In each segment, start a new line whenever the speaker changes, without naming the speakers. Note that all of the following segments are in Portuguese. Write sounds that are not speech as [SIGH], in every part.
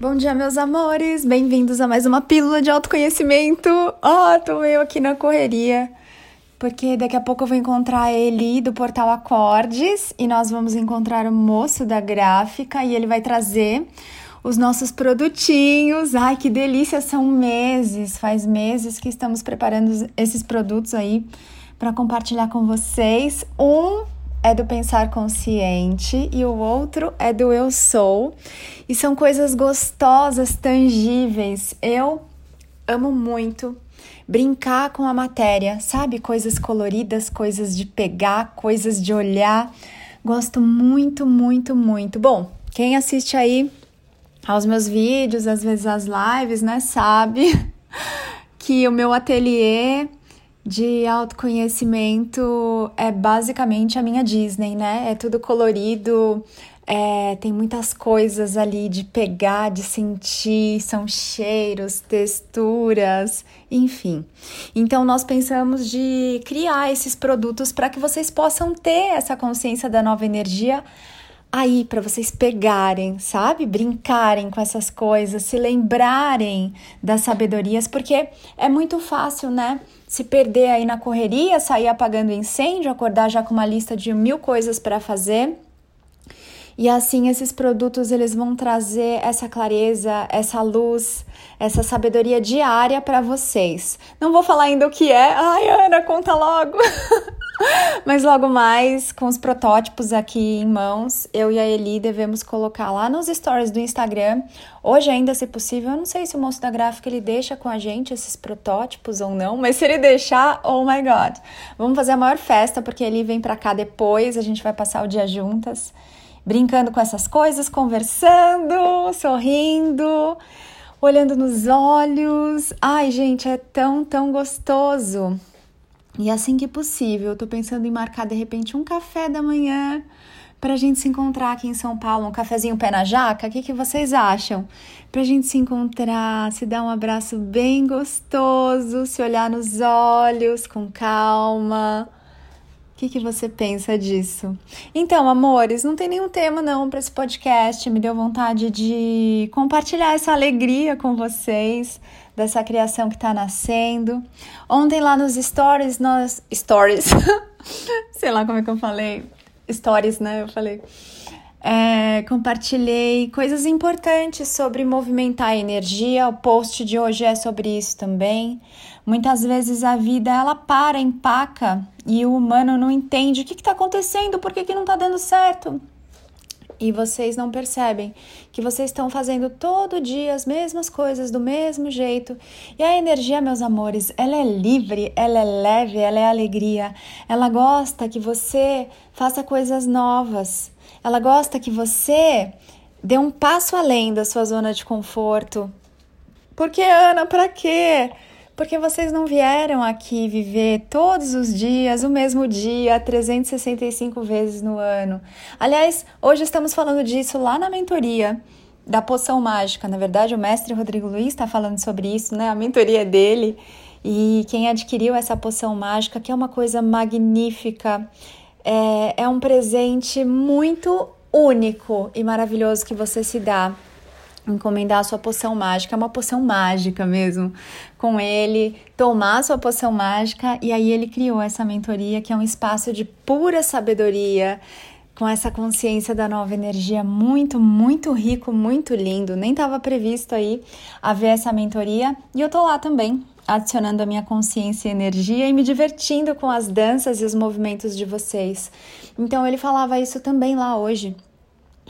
Bom dia, meus amores! Bem-vindos a mais uma pílula de autoconhecimento. Ó, oh, tô meio aqui na correria, porque daqui a pouco eu vou encontrar a Eli do portal Acordes e nós vamos encontrar o moço da gráfica e ele vai trazer os nossos produtinhos. Ai, que delícia! São meses, faz meses que estamos preparando esses produtos aí para compartilhar com vocês. Um é do pensar consciente e o outro é do eu sou. E são coisas gostosas, tangíveis. Eu amo muito brincar com a matéria, sabe? Coisas coloridas, coisas de pegar, coisas de olhar. Gosto muito, muito, muito. Bom, quem assiste aí aos meus vídeos, às vezes as lives, né, sabe [LAUGHS] que o meu ateliê de autoconhecimento é basicamente a minha Disney, né? É tudo colorido, é, tem muitas coisas ali de pegar, de sentir, são cheiros, texturas, enfim. Então, nós pensamos de criar esses produtos para que vocês possam ter essa consciência da nova energia aí para vocês pegarem, sabe? Brincarem com essas coisas, se lembrarem das sabedorias, porque é muito fácil, né? Se perder aí na correria, sair apagando incêndio, acordar já com uma lista de mil coisas para fazer. E assim esses produtos eles vão trazer essa clareza, essa luz, essa sabedoria diária para vocês. Não vou falar ainda o que é. Ai, Ana, conta logo. [LAUGHS] [LAUGHS] Mas logo mais, com os protótipos aqui em mãos, eu e a Eli devemos colocar lá nos stories do Instagram. Hoje ainda, se possível, eu não sei se o moço da gráfica ele deixa com a gente esses protótipos ou não, mas se ele deixar, oh my god. Vamos fazer a maior festa porque ele vem para cá depois, a gente vai passar o dia juntas, brincando com essas coisas, conversando, sorrindo, olhando nos olhos. Ai, gente, é tão, tão gostoso. E assim que possível, eu tô pensando em marcar de repente um café da manhã para a gente se encontrar aqui em São Paulo, um cafezinho pé na jaca. O que, que vocês acham? Para a gente se encontrar, se dar um abraço bem gostoso, se olhar nos olhos com calma. O que, que você pensa disso? Então, amores, não tem nenhum tema não para esse podcast. Me deu vontade de compartilhar essa alegria com vocês dessa criação que está nascendo. Ontem lá nos stories, nós. Stories. [LAUGHS] Sei lá como é que eu falei. Stories, né? Eu falei. É, compartilhei coisas importantes sobre movimentar a energia. O post de hoje é sobre isso também. Muitas vezes a vida ela para, empaca e o humano não entende o que está acontecendo, por que, que não está dando certo e vocês não percebem que vocês estão fazendo todo dia as mesmas coisas do mesmo jeito. E a energia, meus amores, ela é livre, ela é leve, ela é alegria. Ela gosta que você faça coisas novas. Ela gosta que você dê um passo além da sua zona de conforto. Porque, Ana, para quê? Porque vocês não vieram aqui viver todos os dias, o mesmo dia, 365 vezes no ano. Aliás, hoje estamos falando disso lá na mentoria da poção mágica. Na verdade, o mestre Rodrigo Luiz está falando sobre isso, né? A mentoria dele. E quem adquiriu essa poção mágica, que é uma coisa magnífica, é, é um presente muito único e maravilhoso que você se dá encomendar a sua poção mágica, é uma poção mágica mesmo, com ele, tomar a sua poção mágica e aí ele criou essa mentoria que é um espaço de pura sabedoria, com essa consciência da nova energia muito, muito rico, muito lindo. Nem estava previsto aí haver essa mentoria e eu tô lá também, adicionando a minha consciência e energia e me divertindo com as danças e os movimentos de vocês. Então ele falava isso também lá hoje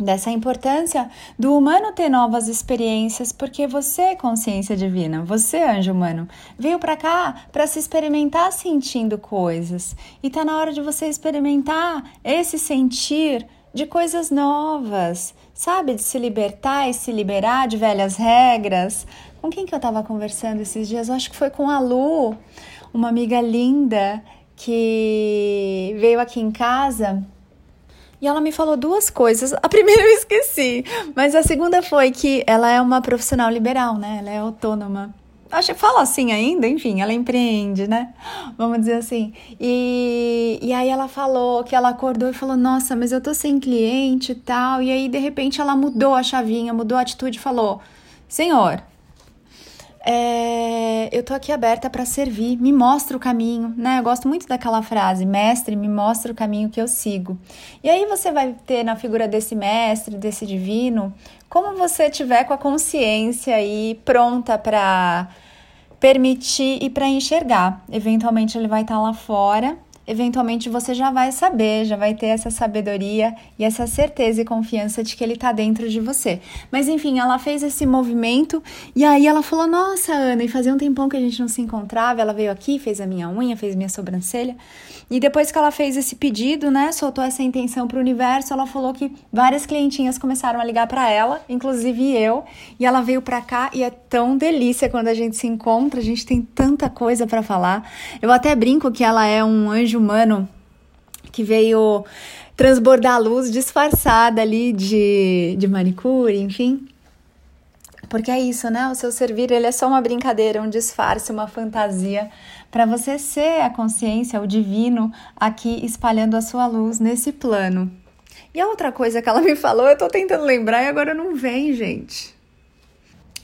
dessa importância do humano ter novas experiências, porque você é consciência divina, você anjo humano, veio para cá para se experimentar sentindo coisas. E tá na hora de você experimentar esse sentir de coisas novas, sabe? De se libertar e se liberar de velhas regras. Com quem que eu tava conversando esses dias? Eu acho que foi com a Lu, uma amiga linda que veio aqui em casa e ela me falou duas coisas. A primeira eu esqueci, mas a segunda foi que ela é uma profissional liberal, né? Ela é autônoma. acho que fala assim ainda, enfim, ela empreende, né? Vamos dizer assim. E, e aí ela falou que ela acordou e falou: Nossa, mas eu tô sem cliente e tal. E aí, de repente, ela mudou a chavinha, mudou a atitude e falou: Senhor, é, eu tô aqui aberta para servir, me mostra o caminho, né? Eu gosto muito daquela frase, mestre, me mostra o caminho que eu sigo. E aí você vai ter na figura desse mestre, desse divino, como você tiver com a consciência aí pronta para permitir e para enxergar. Eventualmente ele vai estar tá lá fora eventualmente você já vai saber, já vai ter essa sabedoria e essa certeza e confiança de que ele está dentro de você. Mas enfim, ela fez esse movimento e aí ela falou: Nossa, Ana, e fazia um tempão que a gente não se encontrava. Ela veio aqui, fez a minha unha, fez minha sobrancelha. E depois que ela fez esse pedido, né, soltou essa intenção para o universo, ela falou que várias clientinhas começaram a ligar para ela, inclusive eu, e ela veio para cá e é tão delícia quando a gente se encontra, a gente tem tanta coisa para falar. Eu até brinco que ela é um anjo humano que veio transbordar a luz disfarçada ali de, de manicure, enfim. Porque é isso, né? O seu servir, ele é só uma brincadeira, um disfarce, uma fantasia para você ser a consciência, o divino aqui espalhando a sua luz nesse plano. E a outra coisa que ela me falou, eu tô tentando lembrar e agora não vem, gente.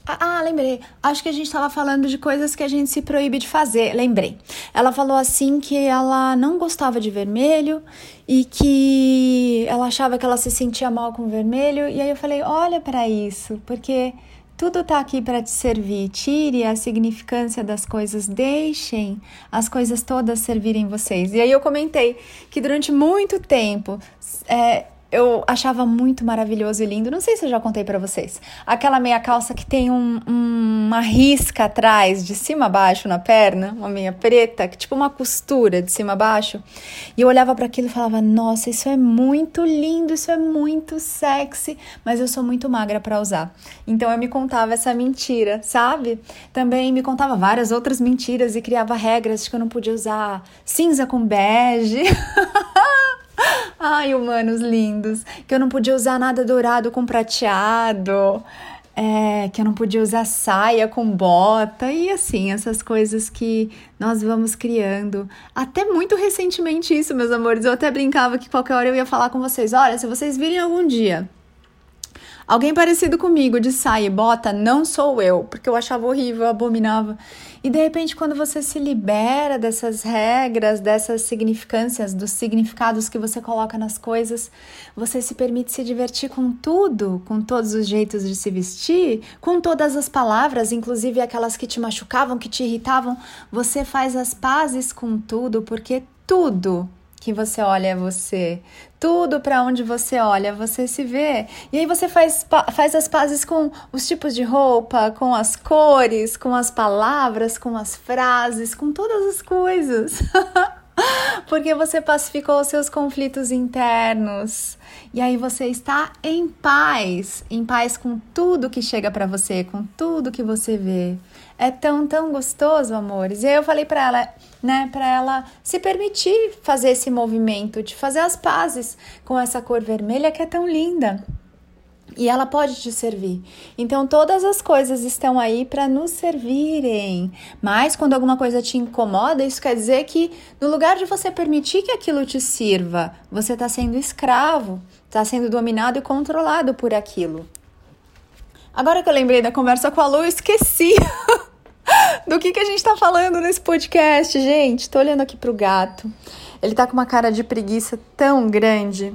Ah, ah, lembrei. Acho que a gente estava falando de coisas que a gente se proíbe de fazer. Lembrei. Ela falou assim que ela não gostava de vermelho e que ela achava que ela se sentia mal com vermelho. E aí eu falei: olha para isso, porque tudo está aqui para te servir. Tire a significância das coisas, deixem as coisas todas servirem vocês. E aí eu comentei que durante muito tempo é, eu achava muito maravilhoso e lindo. Não sei se eu já contei para vocês. Aquela meia calça que tem um, um, uma risca atrás, de cima a baixo na perna, uma meia preta, que tipo uma costura de cima a baixo. E eu olhava para aquilo e falava: "Nossa, isso é muito lindo, isso é muito sexy", mas eu sou muito magra para usar. Então eu me contava essa mentira, sabe? Também me contava várias outras mentiras e criava regras de que eu não podia usar cinza com bege. [LAUGHS] Ai, humanos lindos, que eu não podia usar nada dourado com prateado, é, que eu não podia usar saia com bota. E assim, essas coisas que nós vamos criando. Até muito recentemente isso, meus amores, eu até brincava que qualquer hora eu ia falar com vocês, olha, se vocês virem algum dia Alguém parecido comigo de saia e bota não sou eu, porque eu achava horrível, abominava. E de repente, quando você se libera dessas regras, dessas significâncias, dos significados que você coloca nas coisas, você se permite se divertir com tudo, com todos os jeitos de se vestir, com todas as palavras, inclusive aquelas que te machucavam, que te irritavam. Você faz as pazes com tudo, porque tudo que você olha é você. Tudo para onde você olha, você se vê. E aí você faz, faz as pazes com os tipos de roupa, com as cores, com as palavras, com as frases, com todas as coisas. [LAUGHS] Porque você pacificou os seus conflitos internos. E aí você está em paz, em paz com tudo que chega para você, com tudo que você vê. É tão, tão gostoso, amores. E aí eu falei para ela, né, para ela se permitir fazer esse movimento, de fazer as pazes com essa cor vermelha que é tão linda. E ela pode te servir. Então, todas as coisas estão aí para nos servirem. Mas, quando alguma coisa te incomoda, isso quer dizer que, no lugar de você permitir que aquilo te sirva, você está sendo escravo, está sendo dominado e controlado por aquilo. Agora que eu lembrei da conversa com a Lu, eu esqueci [LAUGHS] do que, que a gente está falando nesse podcast, gente. Tô olhando aqui pro gato. Ele tá com uma cara de preguiça tão grande.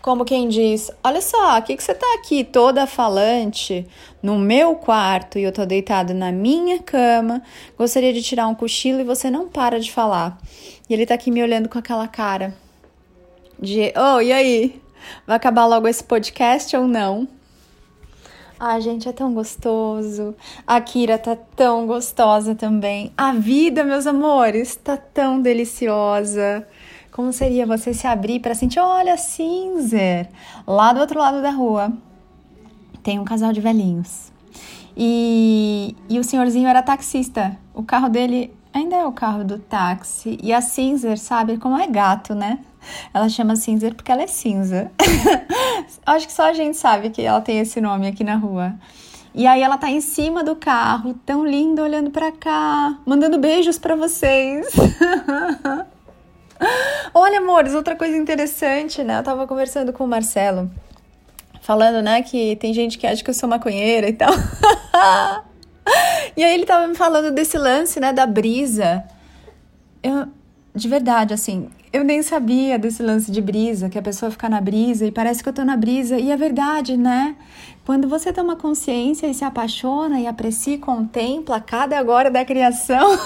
Como quem diz: Olha só, o que, que você tá aqui toda falante no meu quarto e eu tô deitado na minha cama. Gostaria de tirar um cochilo e você não para de falar. E ele tá aqui me olhando com aquela cara de: Oh, e aí? Vai acabar logo esse podcast ou não? Ai, gente, é tão gostoso. A Kira tá tão gostosa também. A vida, meus amores, tá tão deliciosa. Como seria você se abrir para sentir, olha, Cinzer, lá do outro lado da rua tem um casal de velhinhos. E, e o senhorzinho era taxista. O carro dele ainda é o carro do táxi. E a Cinzer, sabe como é gato, né? Ela chama Cinzer porque ela é cinza. [LAUGHS] Acho que só a gente sabe que ela tem esse nome aqui na rua. E aí ela tá em cima do carro, tão linda, olhando para cá, mandando beijos para vocês. [LAUGHS] Olha, amores, outra coisa interessante, né? Eu tava conversando com o Marcelo, falando, né, que tem gente que acha que eu sou maconheira e tal. [LAUGHS] e aí ele tava me falando desse lance, né, da brisa. Eu, de verdade, assim, eu nem sabia desse lance de brisa, que a pessoa fica na brisa e parece que eu tô na brisa. E é verdade, né? Quando você toma consciência e se apaixona e aprecia e contempla cada agora da criação,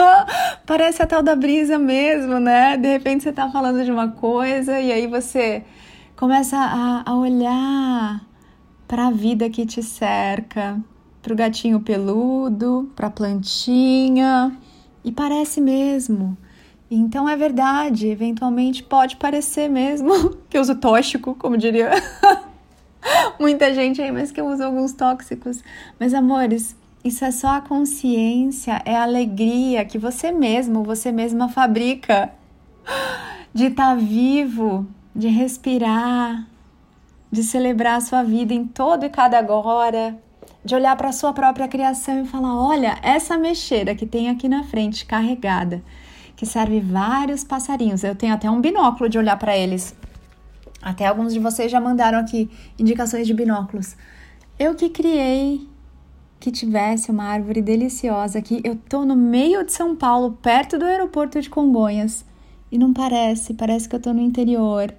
[LAUGHS] parece a tal da brisa mesmo, né? De repente você tá falando de uma coisa e aí você começa a, a olhar para a vida que te cerca, para o gatinho peludo, para a plantinha, e parece mesmo então é verdade, eventualmente pode parecer mesmo [LAUGHS] que eu uso tóxico, como diria [LAUGHS] muita gente aí, mas que eu uso alguns tóxicos. Mas amores, isso é só a consciência, é a alegria que você mesmo, você mesma fabrica [GASPS] de estar tá vivo, de respirar, de celebrar a sua vida em todo e cada agora, de olhar para a sua própria criação e falar: olha, essa mexeira que tem aqui na frente carregada que serve vários passarinhos. Eu tenho até um binóculo de olhar para eles. Até alguns de vocês já mandaram aqui indicações de binóculos. Eu que criei que tivesse uma árvore deliciosa aqui. Eu tô no meio de São Paulo, perto do aeroporto de Congonhas, e não parece, parece que eu tô no interior.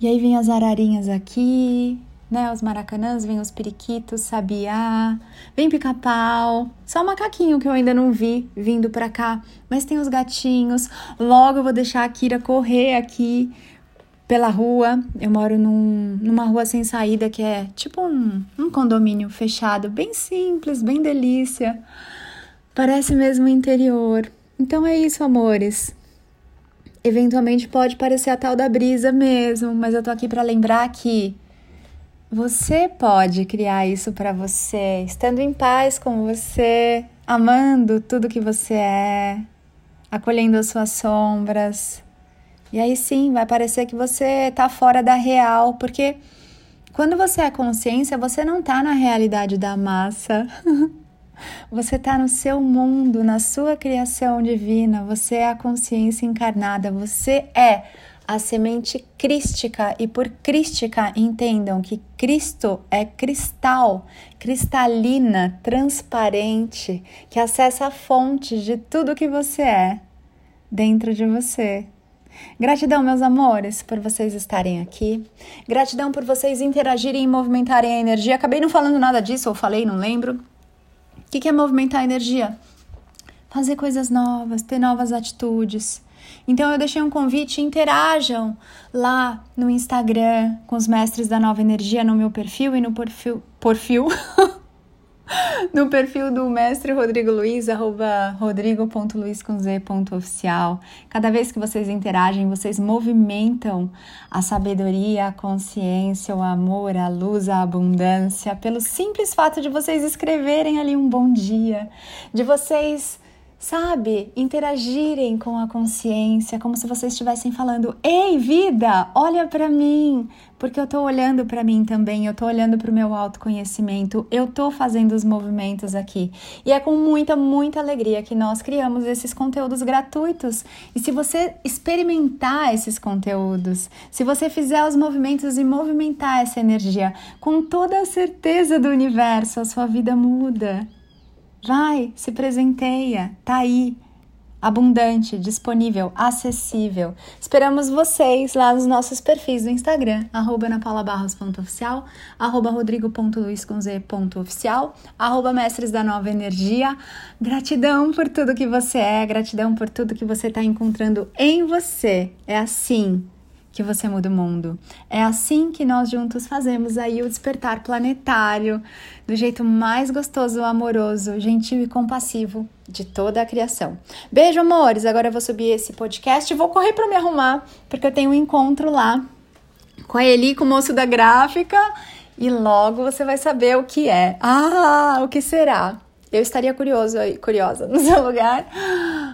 E aí vem as ararinhas aqui, né? Os maracanãs, vem os periquitos, sabiá, vem pica-pau. Só o macaquinho que eu ainda não vi vindo pra cá. Mas tem os gatinhos. Logo eu vou deixar a Kira correr aqui pela rua. Eu moro num, numa rua sem saída que é tipo um, um condomínio fechado, bem simples, bem delícia. Parece mesmo interior. Então é isso, amores. Eventualmente pode parecer a tal da brisa mesmo, mas eu tô aqui para lembrar que você pode criar isso para você, estando em paz com você, amando tudo que você é, acolhendo as suas sombras. E aí sim, vai parecer que você está fora da real, porque quando você é consciência, você não está na realidade da massa. [LAUGHS] Você está no seu mundo, na sua criação divina. Você é a consciência encarnada. Você é a semente crística e por crística entendam que Cristo é cristal, cristalina, transparente, que acessa a fonte de tudo que você é dentro de você. Gratidão, meus amores, por vocês estarem aqui. Gratidão por vocês interagirem e movimentarem a energia. Acabei não falando nada disso, ou falei, não lembro. O que é movimentar a energia? Fazer coisas novas, ter novas atitudes então eu deixei um convite, interajam lá no Instagram com os mestres da Nova Energia no meu perfil e no perfil, perfil [LAUGHS] no perfil do mestre Rodrigo Luiz, arroba rodrigo.luiz.oficial. Cada vez que vocês interagem, vocês movimentam a sabedoria, a consciência, o amor, a luz, a abundância, pelo simples fato de vocês escreverem ali um bom dia, de vocês sabe, interagirem com a consciência, como se vocês estivessem falando: "Ei, vida, olha para mim", porque eu tô olhando para mim também, eu tô olhando para o meu autoconhecimento, eu tô fazendo os movimentos aqui. E é com muita, muita alegria que nós criamos esses conteúdos gratuitos. E se você experimentar esses conteúdos, se você fizer os movimentos e movimentar essa energia, com toda a certeza do universo, a sua vida muda. Vai, se presenteia, tá aí, abundante, disponível, acessível. Esperamos vocês lá nos nossos perfis do Instagram, arroba anapaulabarros.oficial, arroba rodrigo.luiz.oficial, arroba mestres da nova energia. Gratidão por tudo que você é, gratidão por tudo que você está encontrando em você. É assim que você muda o mundo. É assim que nós juntos fazemos aí o despertar planetário do jeito mais gostoso, amoroso, gentil e compassivo de toda a criação. Beijo, amores. Agora eu vou subir esse podcast e vou correr para me arrumar, porque eu tenho um encontro lá com a Eli, com o moço da gráfica, e logo você vai saber o que é. Ah, o que será? Eu estaria curioso, curiosa [LAUGHS] no seu lugar,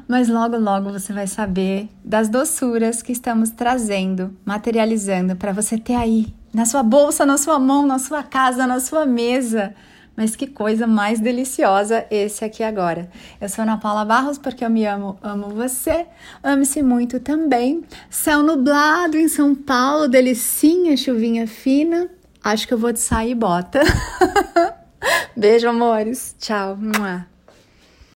mas logo, logo você vai saber das doçuras que estamos trazendo, materializando para você ter aí na sua bolsa, na sua mão, na sua casa, na sua mesa, Mas que coisa mais deliciosa esse aqui agora. Eu sou Ana Paula Barros porque eu me amo, amo você. Ame-se muito também. Céu nublado em São Paulo, delicinha, chuvinha fina. Acho que eu vou de sair bota. [LAUGHS] Beijo, amores. Tchau.